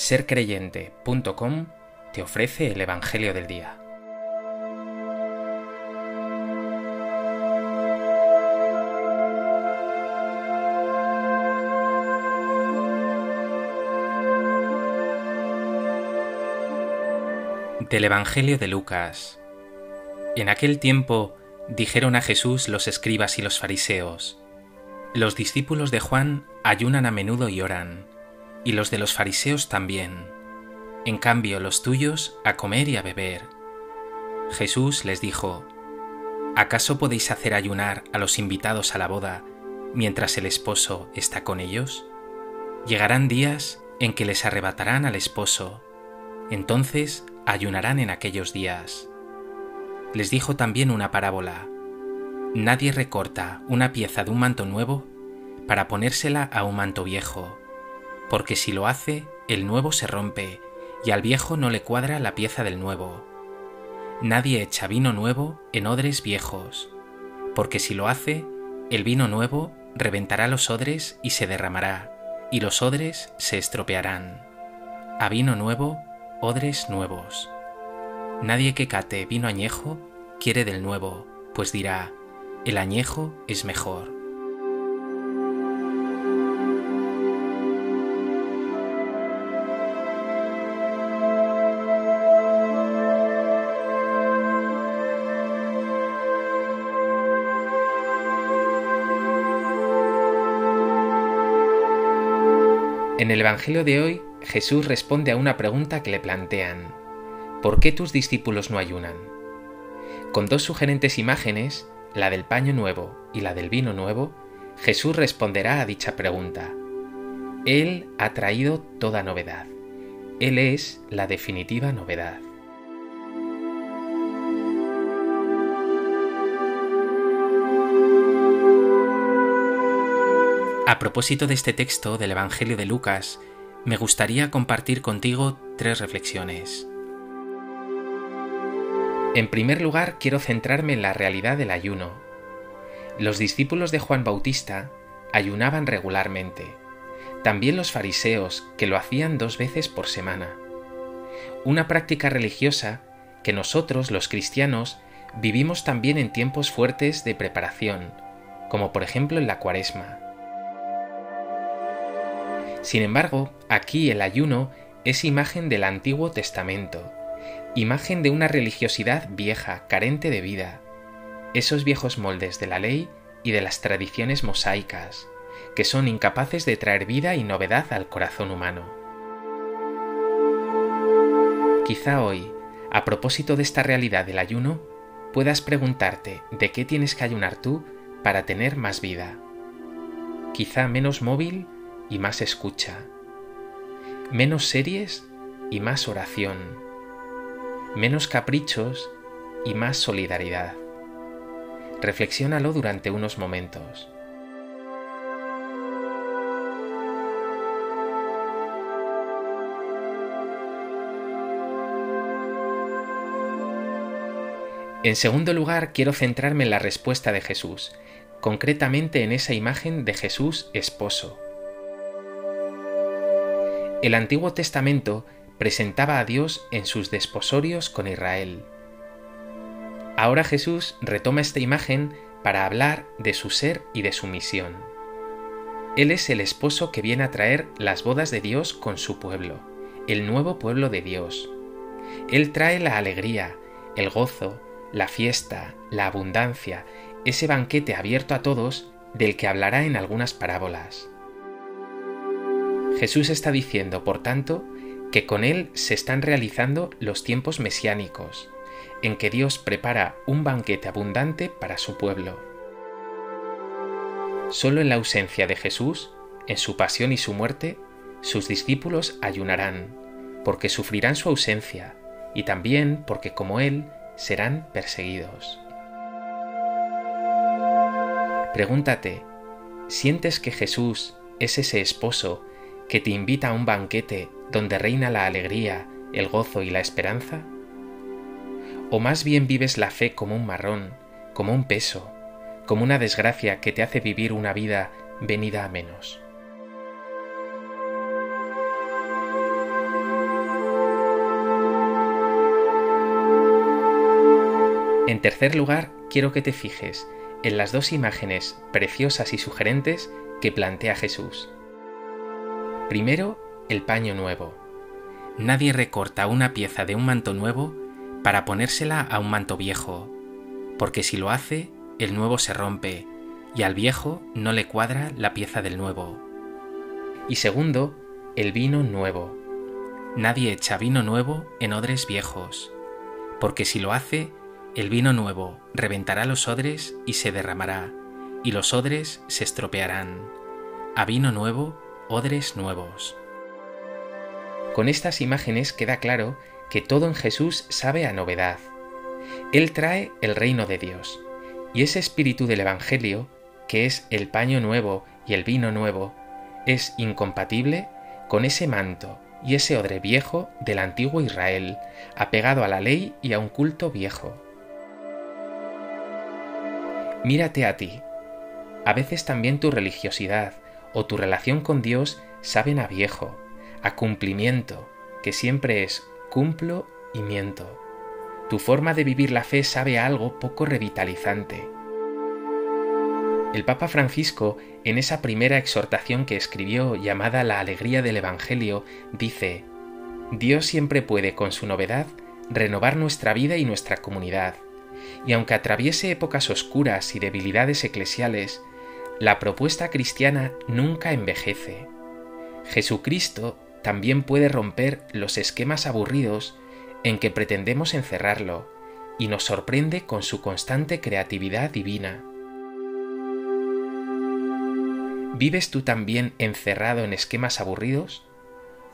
sercreyente.com te ofrece el Evangelio del Día. Del Evangelio de Lucas. En aquel tiempo dijeron a Jesús los escribas y los fariseos, Los discípulos de Juan ayunan a menudo y oran, y los de los fariseos también. En cambio los tuyos a comer y a beber. Jesús les dijo, ¿acaso podéis hacer ayunar a los invitados a la boda mientras el esposo está con ellos? Llegarán días en que les arrebatarán al esposo, entonces ayunarán en aquellos días. Les dijo también una parábola. Nadie recorta una pieza de un manto nuevo para ponérsela a un manto viejo, porque si lo hace, el nuevo se rompe y al viejo no le cuadra la pieza del nuevo. Nadie echa vino nuevo en odres viejos, porque si lo hace, el vino nuevo reventará los odres y se derramará, y los odres se estropearán. A vino nuevo odres nuevos. Nadie que cate vino añejo quiere del nuevo, pues dirá, el añejo es mejor. En el Evangelio de hoy Jesús responde a una pregunta que le plantean. ¿Por qué tus discípulos no ayunan? Con dos sugerentes imágenes, la del paño nuevo y la del vino nuevo, Jesús responderá a dicha pregunta. Él ha traído toda novedad. Él es la definitiva novedad. A propósito de este texto del Evangelio de Lucas, me gustaría compartir contigo tres reflexiones. En primer lugar, quiero centrarme en la realidad del ayuno. Los discípulos de Juan Bautista ayunaban regularmente, también los fariseos, que lo hacían dos veces por semana. Una práctica religiosa que nosotros, los cristianos, vivimos también en tiempos fuertes de preparación, como por ejemplo en la cuaresma. Sin embargo, aquí el ayuno es imagen del Antiguo Testamento, imagen de una religiosidad vieja, carente de vida, esos viejos moldes de la ley y de las tradiciones mosaicas, que son incapaces de traer vida y novedad al corazón humano. Quizá hoy, a propósito de esta realidad del ayuno, puedas preguntarte de qué tienes que ayunar tú para tener más vida. Quizá menos móvil y más escucha, menos series y más oración, menos caprichos y más solidaridad. Reflexiónalo durante unos momentos. En segundo lugar, quiero centrarme en la respuesta de Jesús, concretamente en esa imagen de Jesús esposo. El Antiguo Testamento presentaba a Dios en sus desposorios con Israel. Ahora Jesús retoma esta imagen para hablar de su ser y de su misión. Él es el esposo que viene a traer las bodas de Dios con su pueblo, el nuevo pueblo de Dios. Él trae la alegría, el gozo, la fiesta, la abundancia, ese banquete abierto a todos del que hablará en algunas parábolas. Jesús está diciendo, por tanto, que con Él se están realizando los tiempos mesiánicos, en que Dios prepara un banquete abundante para su pueblo. Solo en la ausencia de Jesús, en su pasión y su muerte, sus discípulos ayunarán, porque sufrirán su ausencia, y también porque como Él serán perseguidos. Pregúntate, ¿sientes que Jesús es ese esposo que te invita a un banquete donde reina la alegría, el gozo y la esperanza? ¿O más bien vives la fe como un marrón, como un peso, como una desgracia que te hace vivir una vida venida a menos? En tercer lugar, quiero que te fijes en las dos imágenes preciosas y sugerentes que plantea Jesús. Primero, el paño nuevo. Nadie recorta una pieza de un manto nuevo para ponérsela a un manto viejo, porque si lo hace, el nuevo se rompe y al viejo no le cuadra la pieza del nuevo. Y segundo, el vino nuevo. Nadie echa vino nuevo en odres viejos, porque si lo hace, el vino nuevo reventará los odres y se derramará, y los odres se estropearán. A vino nuevo, odres nuevos. Con estas imágenes queda claro que todo en Jesús sabe a novedad. Él trae el reino de Dios, y ese espíritu del Evangelio, que es el paño nuevo y el vino nuevo, es incompatible con ese manto y ese odre viejo del antiguo Israel, apegado a la ley y a un culto viejo. Mírate a ti. A veces también tu religiosidad o tu relación con Dios saben a viejo, a cumplimiento, que siempre es cumplo y miento. Tu forma de vivir la fe sabe a algo poco revitalizante. El Papa Francisco, en esa primera exhortación que escribió llamada La Alegría del Evangelio, dice, Dios siempre puede, con su novedad, renovar nuestra vida y nuestra comunidad, y aunque atraviese épocas oscuras y debilidades eclesiales, la propuesta cristiana nunca envejece. Jesucristo también puede romper los esquemas aburridos en que pretendemos encerrarlo y nos sorprende con su constante creatividad divina. ¿Vives tú también encerrado en esquemas aburridos?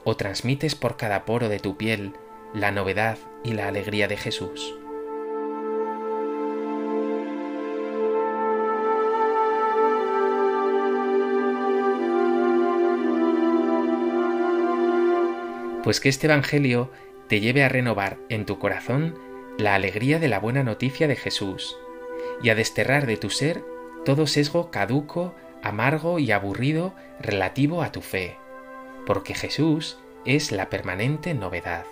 ¿O transmites por cada poro de tu piel la novedad y la alegría de Jesús? Pues que este Evangelio te lleve a renovar en tu corazón la alegría de la buena noticia de Jesús y a desterrar de tu ser todo sesgo caduco, amargo y aburrido relativo a tu fe, porque Jesús es la permanente novedad.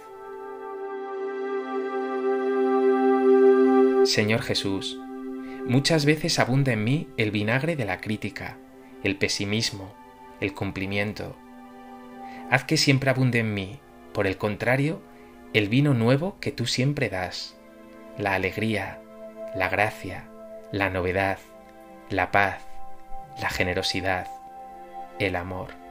Señor Jesús, muchas veces abunda en mí el vinagre de la crítica, el pesimismo, el cumplimiento. Haz que siempre abunde en mí por el contrario, el vino nuevo que tú siempre das, la alegría, la gracia, la novedad, la paz, la generosidad, el amor.